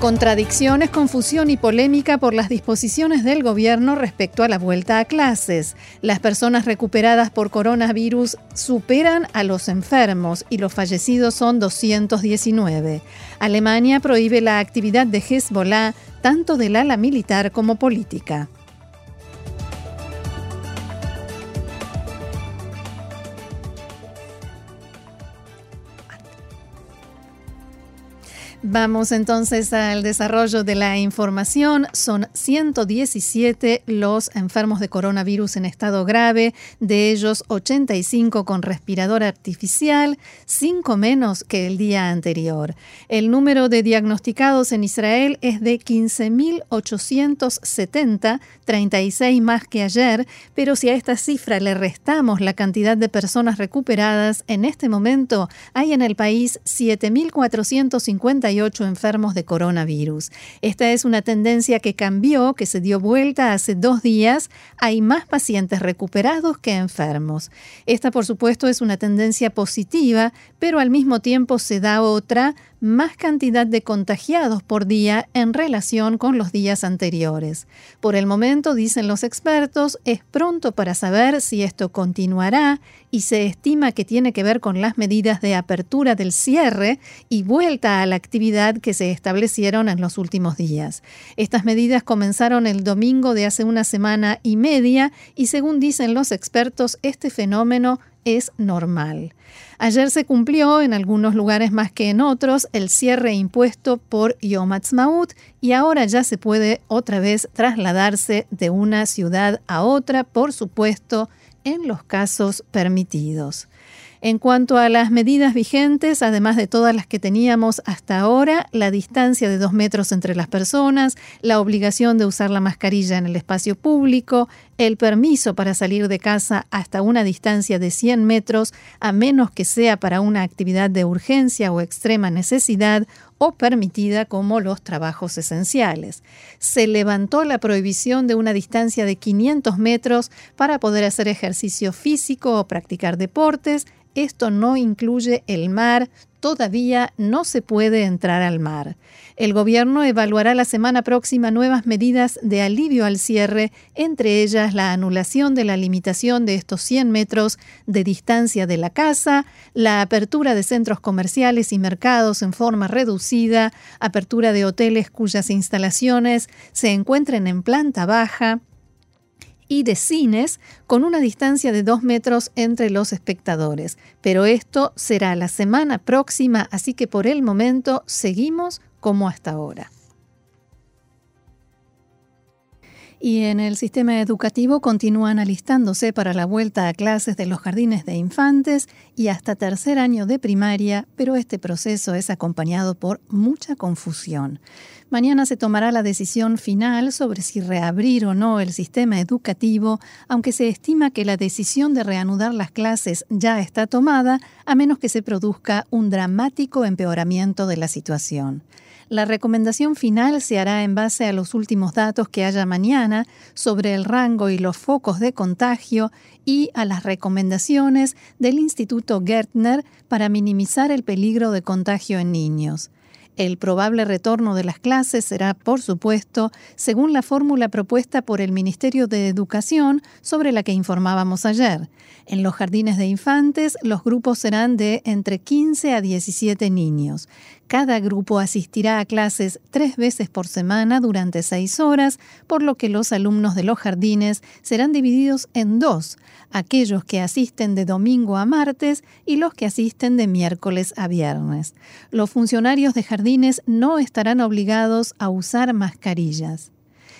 Contradicciones, confusión y polémica por las disposiciones del gobierno respecto a la vuelta a clases. Las personas recuperadas por coronavirus superan a los enfermos y los fallecidos son 219. Alemania prohíbe la actividad de Hezbollah tanto del ala militar como política. Vamos entonces al desarrollo de la información. Son 117 los enfermos de coronavirus en estado grave, de ellos 85 con respirador artificial, 5 menos que el día anterior. El número de diagnosticados en Israel es de 15.870, 36 más que ayer, pero si a esta cifra le restamos la cantidad de personas recuperadas, en este momento hay en el país 7.458 enfermos de coronavirus. Esta es una tendencia que cambió, que se dio vuelta hace dos días. Hay más pacientes recuperados que enfermos. Esta, por supuesto, es una tendencia positiva, pero al mismo tiempo se da otra más cantidad de contagiados por día en relación con los días anteriores. Por el momento, dicen los expertos, es pronto para saber si esto continuará y se estima que tiene que ver con las medidas de apertura del cierre y vuelta a la actividad que se establecieron en los últimos días. Estas medidas comenzaron el domingo de hace una semana y media y según dicen los expertos, este fenómeno es normal. Ayer se cumplió, en algunos lugares más que en otros, el cierre impuesto por Yom Ha'atzmaut y ahora ya se puede otra vez trasladarse de una ciudad a otra, por supuesto, en los casos permitidos. En cuanto a las medidas vigentes, además de todas las que teníamos hasta ahora, la distancia de dos metros entre las personas, la obligación de usar la mascarilla en el espacio público, el permiso para salir de casa hasta una distancia de 100 metros, a menos que sea para una actividad de urgencia o extrema necesidad, o permitida como los trabajos esenciales. Se levantó la prohibición de una distancia de 500 metros para poder hacer ejercicio físico o practicar deportes. Esto no incluye el mar, todavía no se puede entrar al mar. El gobierno evaluará la semana próxima nuevas medidas de alivio al cierre, entre ellas la anulación de la limitación de estos 100 metros de distancia de la casa, la apertura de centros comerciales y mercados en forma reducida, apertura de hoteles cuyas instalaciones se encuentren en planta baja, y de cines con una distancia de dos metros entre los espectadores. Pero esto será la semana próxima, así que por el momento seguimos como hasta ahora. Y en el sistema educativo continúan alistándose para la vuelta a clases de los jardines de infantes y hasta tercer año de primaria, pero este proceso es acompañado por mucha confusión. Mañana se tomará la decisión final sobre si reabrir o no el sistema educativo, aunque se estima que la decisión de reanudar las clases ya está tomada, a menos que se produzca un dramático empeoramiento de la situación. La recomendación final se hará en base a los últimos datos que haya mañana sobre el rango y los focos de contagio y a las recomendaciones del Instituto Gertner para minimizar el peligro de contagio en niños. El probable retorno de las clases será, por supuesto, según la fórmula propuesta por el Ministerio de Educación sobre la que informábamos ayer. En los jardines de infantes, los grupos serán de entre 15 a 17 niños. Cada grupo asistirá a clases tres veces por semana durante seis horas, por lo que los alumnos de los jardines serán divididos en dos, aquellos que asisten de domingo a martes y los que asisten de miércoles a viernes. Los funcionarios de jardines no estarán obligados a usar mascarillas.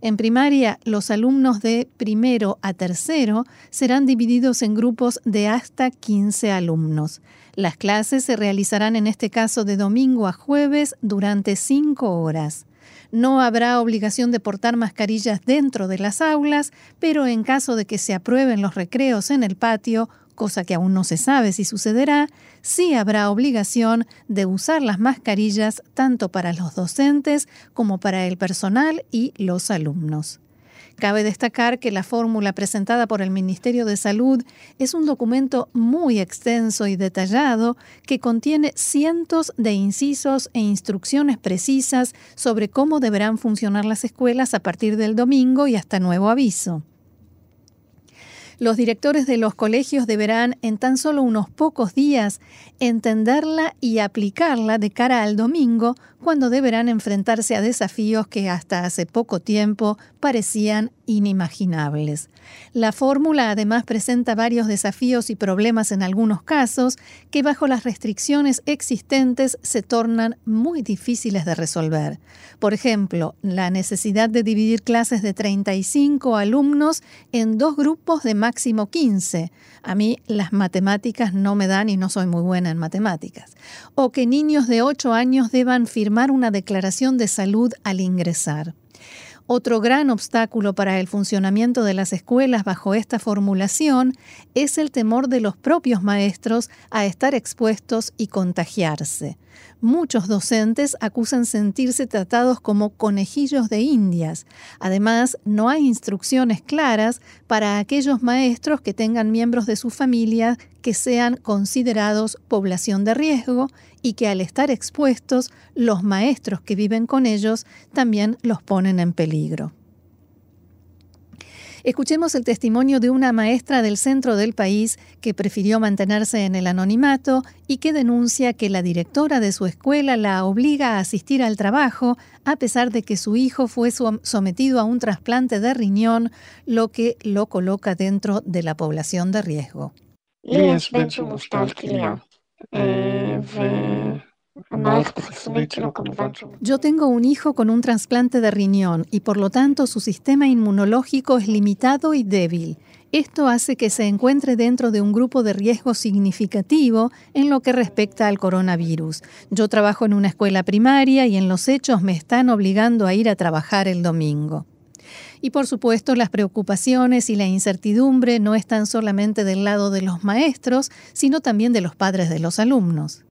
En primaria, los alumnos de primero a tercero serán divididos en grupos de hasta 15 alumnos. Las clases se realizarán en este caso de domingo a jueves durante cinco horas. No habrá obligación de portar mascarillas dentro de las aulas, pero en caso de que se aprueben los recreos en el patio, cosa que aún no se sabe si sucederá, sí habrá obligación de usar las mascarillas tanto para los docentes como para el personal y los alumnos. Cabe destacar que la fórmula presentada por el Ministerio de Salud es un documento muy extenso y detallado que contiene cientos de incisos e instrucciones precisas sobre cómo deberán funcionar las escuelas a partir del domingo y hasta nuevo aviso. Los directores de los colegios deberán en tan solo unos pocos días entenderla y aplicarla de cara al domingo, cuando deberán enfrentarse a desafíos que hasta hace poco tiempo parecían inimaginables. La fórmula además presenta varios desafíos y problemas en algunos casos que bajo las restricciones existentes se tornan muy difíciles de resolver. Por ejemplo, la necesidad de dividir clases de 35 alumnos en dos grupos de máximo 15. A mí las matemáticas no me dan y no soy muy buena en matemáticas. O que niños de 8 años deban firmar una declaración de salud al ingresar. Otro gran obstáculo para el funcionamiento de las escuelas bajo esta formulación es el temor de los propios maestros a estar expuestos y contagiarse. Muchos docentes acusan sentirse tratados como conejillos de indias. Además, no hay instrucciones claras para aquellos maestros que tengan miembros de su familia que sean considerados población de riesgo y que al estar expuestos, los maestros que viven con ellos también los ponen en peligro. Escuchemos el testimonio de una maestra del centro del país que prefirió mantenerse en el anonimato y que denuncia que la directora de su escuela la obliga a asistir al trabajo a pesar de que su hijo fue sometido a un trasplante de riñón, lo que lo coloca dentro de la población de riesgo. Yo tengo un hijo con un trasplante de riñón y por lo tanto su sistema inmunológico es limitado y débil. Esto hace que se encuentre dentro de un grupo de riesgo significativo en lo que respecta al coronavirus. Yo trabajo en una escuela primaria y en los hechos me están obligando a ir a trabajar el domingo. Y por supuesto, las preocupaciones y la incertidumbre no están solamente del lado de los maestros, sino también de los padres de los alumnos.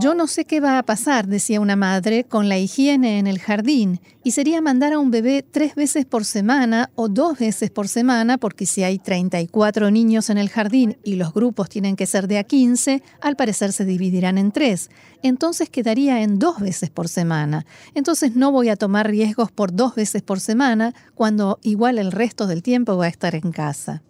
Yo no sé qué va a pasar, decía una madre, con la higiene en el jardín, y sería mandar a un bebé tres veces por semana o dos veces por semana, porque si hay 34 niños en el jardín y los grupos tienen que ser de a 15, al parecer se dividirán en tres. Entonces quedaría en dos veces por semana. Entonces no voy a tomar riesgos por dos veces por semana, cuando igual el resto del tiempo va a estar en casa.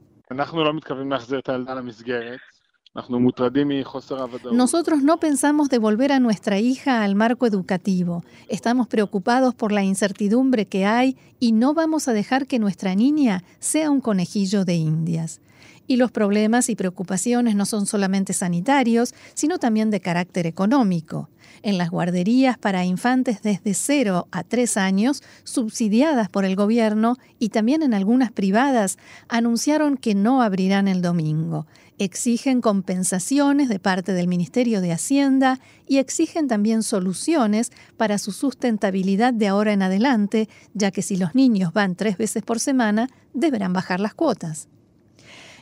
Nosotros no pensamos devolver a nuestra hija al marco educativo. Estamos preocupados por la incertidumbre que hay y no vamos a dejar que nuestra niña sea un conejillo de indias. Y los problemas y preocupaciones no son solamente sanitarios, sino también de carácter económico. En las guarderías para infantes desde 0 a 3 años, subsidiadas por el gobierno y también en algunas privadas, anunciaron que no abrirán el domingo exigen compensaciones de parte del Ministerio de Hacienda y exigen también soluciones para su sustentabilidad de ahora en adelante, ya que si los niños van tres veces por semana, deberán bajar las cuotas.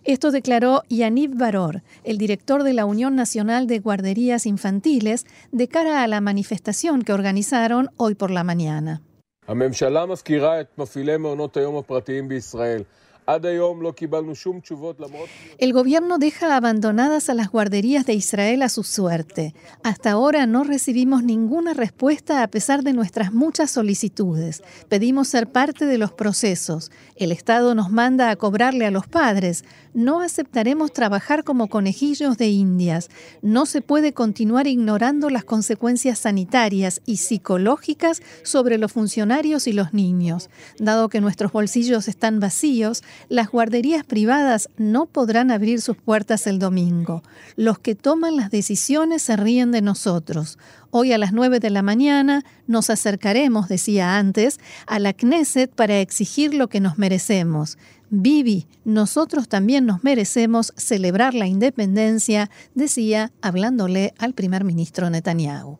Esto declaró Yaniv Baror, el director de la Unión Nacional de Guarderías Infantiles, de cara a la manifestación que organizaron hoy por la mañana. El gobierno deja abandonadas a las guarderías de Israel a su suerte. Hasta ahora no recibimos ninguna respuesta a pesar de nuestras muchas solicitudes. Pedimos ser parte de los procesos. El Estado nos manda a cobrarle a los padres. No aceptaremos trabajar como conejillos de indias. No se puede continuar ignorando las consecuencias sanitarias y psicológicas sobre los funcionarios y los niños. Dado que nuestros bolsillos están vacíos, las guarderías privadas no podrán abrir sus puertas el domingo. Los que toman las decisiones se ríen de nosotros. Hoy a las 9 de la mañana nos acercaremos, decía antes, a la Knesset para exigir lo que nos merecemos. Vivi, nosotros también nos merecemos celebrar la independencia, decía hablándole al primer ministro Netanyahu.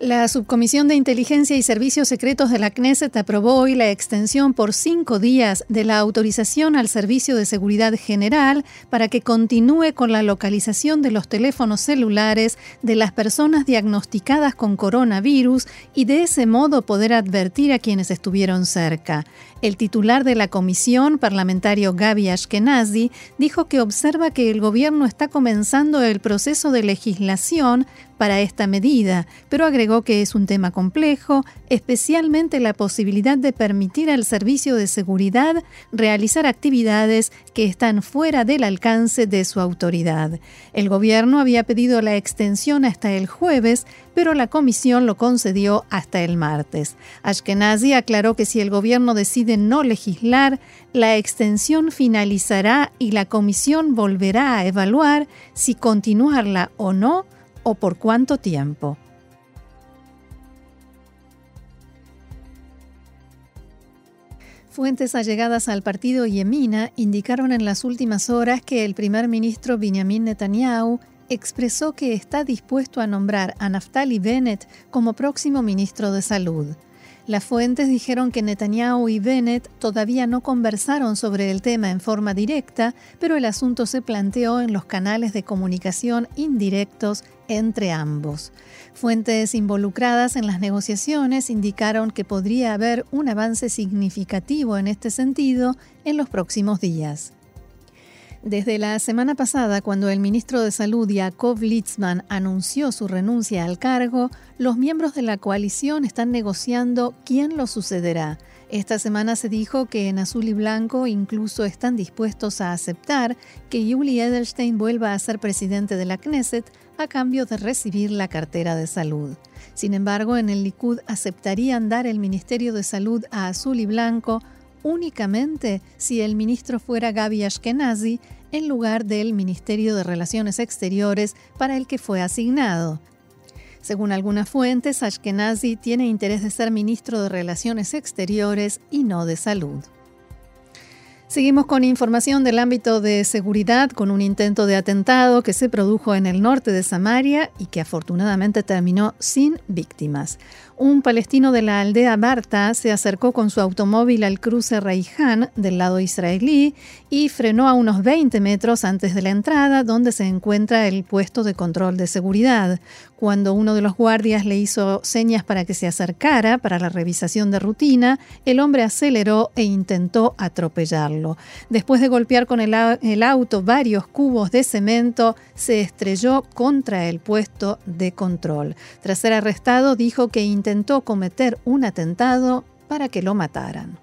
La Subcomisión de Inteligencia y Servicios Secretos de la Knesset aprobó hoy la extensión por cinco días de la autorización al Servicio de Seguridad General para que continúe con la localización de los teléfonos celulares de las personas diagnosticadas con coronavirus y de ese modo poder advertir a quienes estuvieron cerca. El titular de la comisión, parlamentario Gaby Ashkenazi, dijo que observa que el gobierno está comenzando el proceso de legislación para esta medida, pero agregó que es un tema complejo, especialmente la posibilidad de permitir al servicio de seguridad realizar actividades que están fuera del alcance de su autoridad. El gobierno había pedido la extensión hasta el jueves, pero la comisión lo concedió hasta el martes. Ashkenazi aclaró que si el gobierno decide no legislar, la extensión finalizará y la comisión volverá a evaluar si continuarla o no o por cuánto tiempo. Fuentes allegadas al partido Yemina indicaron en las últimas horas que el primer ministro Benjamin Netanyahu expresó que está dispuesto a nombrar a Naftali Bennett como próximo ministro de Salud. Las fuentes dijeron que Netanyahu y Bennett todavía no conversaron sobre el tema en forma directa, pero el asunto se planteó en los canales de comunicación indirectos entre ambos. Fuentes involucradas en las negociaciones indicaron que podría haber un avance significativo en este sentido en los próximos días. Desde la semana pasada, cuando el ministro de Salud Jacob Litzman anunció su renuncia al cargo, los miembros de la coalición están negociando quién lo sucederá. Esta semana se dijo que en azul y blanco incluso están dispuestos a aceptar que Yuli Edelstein vuelva a ser presidente de la Knesset a cambio de recibir la cartera de salud. Sin embargo, en el Likud aceptarían dar el Ministerio de Salud a azul y blanco únicamente si el ministro fuera Gaby Ashkenazi en lugar del Ministerio de Relaciones Exteriores para el que fue asignado. Según algunas fuentes, Ashkenazi tiene interés de ser ministro de Relaciones Exteriores y no de Salud. Seguimos con información del ámbito de seguridad con un intento de atentado que se produjo en el norte de Samaria y que afortunadamente terminó sin víctimas un palestino de la aldea Barta se acercó con su automóvil al cruce Reihan del lado israelí y frenó a unos 20 metros antes de la entrada donde se encuentra el puesto de control de seguridad. Cuando uno de los guardias le hizo señas para que se acercara para la revisación de rutina, el hombre aceleró e intentó atropellarlo. Después de golpear con el, auto varios cubos de cemento, se estrelló contra el puesto de control. Tras ser arrestado, dijo que intentó cometer un atentado para que lo mataran.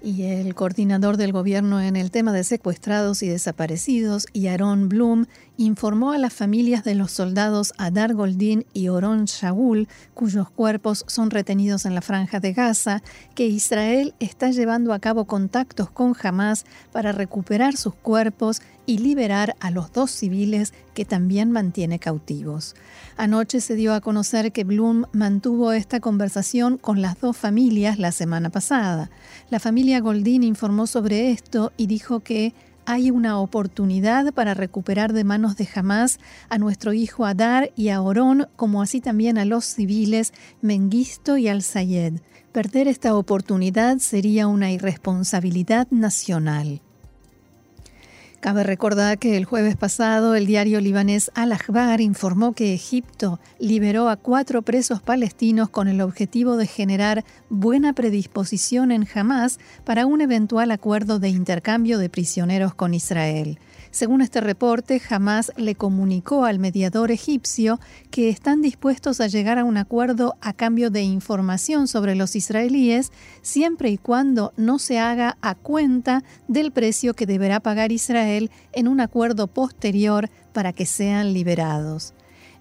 Y el coordinador del gobierno en el tema de secuestrados y desaparecidos, Yaron Blum, informó a las familias de los soldados Adar Goldin y Oron Shaul, cuyos cuerpos son retenidos en la franja de Gaza, que Israel está llevando a cabo contactos con Hamas para recuperar sus cuerpos y liberar a los dos civiles que también mantiene cautivos. Anoche se dio a conocer que Bloom mantuvo esta conversación con las dos familias la semana pasada. La familia Goldin informó sobre esto y dijo que hay una oportunidad para recuperar de manos de Hamas a nuestro hijo Adar y a Orón, como así también a los civiles Mengisto y Al-Sayed. Perder esta oportunidad sería una irresponsabilidad nacional. Cabe recordar que el jueves pasado el diario libanés Al-Ahbar informó que Egipto liberó a cuatro presos palestinos con el objetivo de generar buena predisposición en Hamas para un eventual acuerdo de intercambio de prisioneros con Israel. Según este reporte, Hamas le comunicó al mediador egipcio que están dispuestos a llegar a un acuerdo a cambio de información sobre los israelíes, siempre y cuando no se haga a cuenta del precio que deberá pagar Israel en un acuerdo posterior para que sean liberados.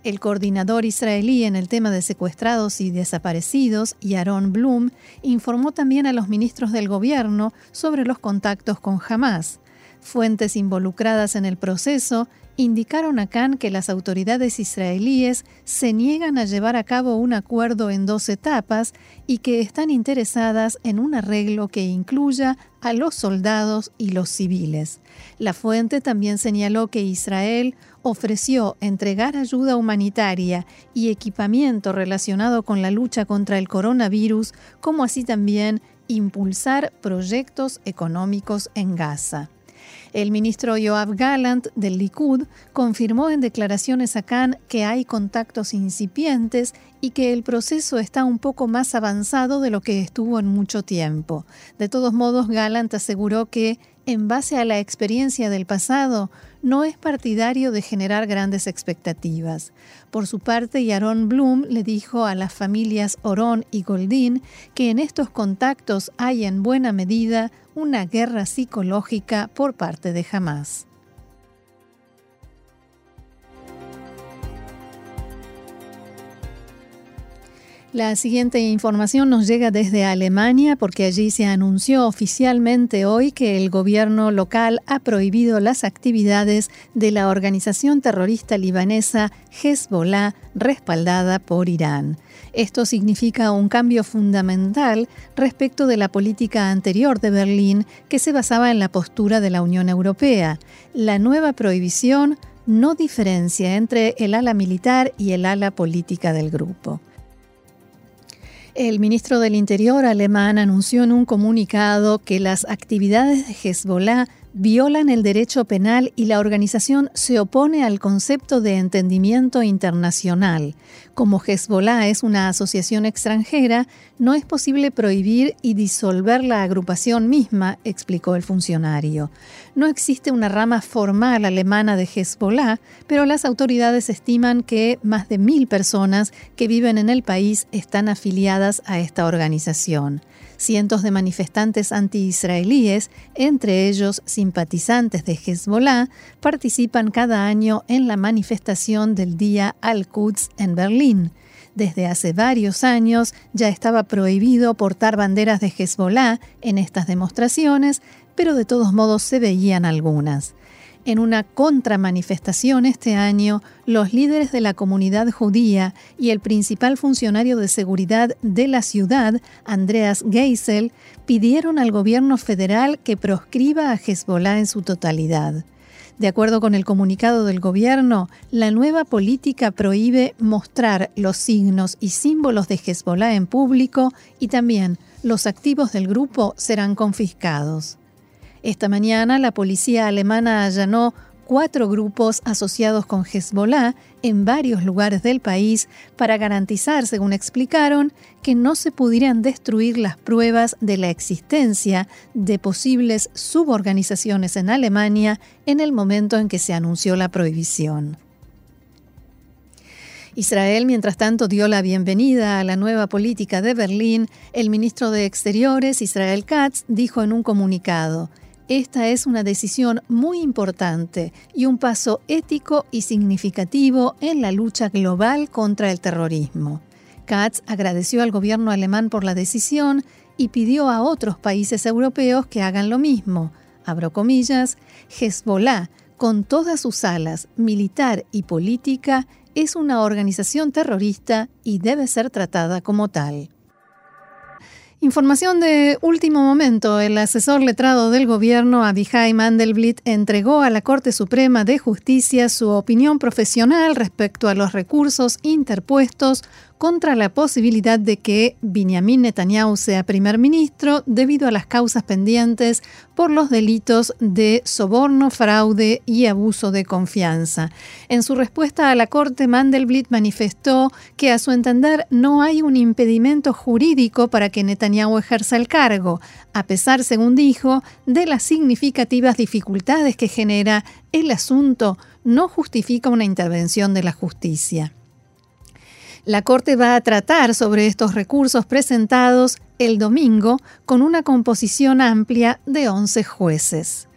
El coordinador israelí en el tema de secuestrados y desaparecidos, Yaron Blum, informó también a los ministros del gobierno sobre los contactos con Hamas. Fuentes involucradas en el proceso indicaron a Khan que las autoridades israelíes se niegan a llevar a cabo un acuerdo en dos etapas y que están interesadas en un arreglo que incluya a los soldados y los civiles. La fuente también señaló que Israel ofreció entregar ayuda humanitaria y equipamiento relacionado con la lucha contra el coronavirus, como así también impulsar proyectos económicos en Gaza. El ministro Yoav Gallant del Likud confirmó en declaraciones a Khan que hay contactos incipientes y que el proceso está un poco más avanzado de lo que estuvo en mucho tiempo. De todos modos, Gallant aseguró que, en base a la experiencia del pasado, no es partidario de generar grandes expectativas. Por su parte, Yaron Blum le dijo a las familias Orón y Goldín que en estos contactos hay en buena medida una guerra psicológica por parte de Hamas. La siguiente información nos llega desde Alemania porque allí se anunció oficialmente hoy que el gobierno local ha prohibido las actividades de la organización terrorista libanesa Hezbollah respaldada por Irán. Esto significa un cambio fundamental respecto de la política anterior de Berlín que se basaba en la postura de la Unión Europea. La nueva prohibición no diferencia entre el ala militar y el ala política del grupo. El ministro del Interior alemán anunció en un comunicado que las actividades de Hezbollah violan el derecho penal y la organización se opone al concepto de entendimiento internacional. Como Hezbollah es una asociación extranjera, no es posible prohibir y disolver la agrupación misma, explicó el funcionario. No existe una rama formal alemana de Hezbollah, pero las autoridades estiman que más de mil personas que viven en el país están afiliadas a esta organización. Cientos de manifestantes anti-israelíes, entre ellos simpatizantes de Hezbollah, participan cada año en la manifestación del Día Al-Quds en Berlín. Desde hace varios años ya estaba prohibido portar banderas de Hezbollah en estas demostraciones, pero de todos modos se veían algunas. En una contramanifestación este año, los líderes de la comunidad judía y el principal funcionario de seguridad de la ciudad, Andreas Geisel, pidieron al gobierno federal que proscriba a Hezbollah en su totalidad. De acuerdo con el comunicado del gobierno, la nueva política prohíbe mostrar los signos y símbolos de Hezbollah en público y también los activos del grupo serán confiscados. Esta mañana la policía alemana allanó cuatro grupos asociados con Hezbollah en varios lugares del país para garantizar, según explicaron, que no se pudieran destruir las pruebas de la existencia de posibles suborganizaciones en Alemania en el momento en que se anunció la prohibición. Israel, mientras tanto, dio la bienvenida a la nueva política de Berlín. El ministro de Exteriores, Israel Katz, dijo en un comunicado, esta es una decisión muy importante y un paso ético y significativo en la lucha global contra el terrorismo. Katz agradeció al gobierno alemán por la decisión y pidió a otros países europeos que hagan lo mismo. Abro comillas, Hezbollah, con todas sus alas, militar y política, es una organización terrorista y debe ser tratada como tal. Información de último momento. El asesor letrado del gobierno, Abihai Mandelblit, entregó a la Corte Suprema de Justicia su opinión profesional respecto a los recursos interpuestos contra la posibilidad de que Benjamin Netanyahu sea primer ministro debido a las causas pendientes por los delitos de soborno, fraude y abuso de confianza. En su respuesta a la Corte, Mandelblit manifestó que a su entender no hay un impedimento jurídico para que Netanyahu ejerza el cargo, a pesar, según dijo, de las significativas dificultades que genera el asunto, no justifica una intervención de la justicia. La Corte va a tratar sobre estos recursos presentados el domingo con una composición amplia de 11 jueces.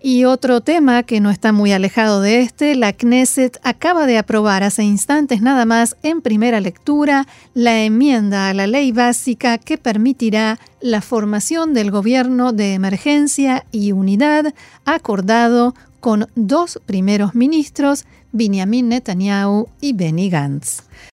Y otro tema que no está muy alejado de este, la Knesset acaba de aprobar hace instantes nada más en primera lectura la enmienda a la ley básica que permitirá la formación del gobierno de emergencia y unidad acordado con dos primeros ministros, Benjamin Netanyahu y Benny Gantz.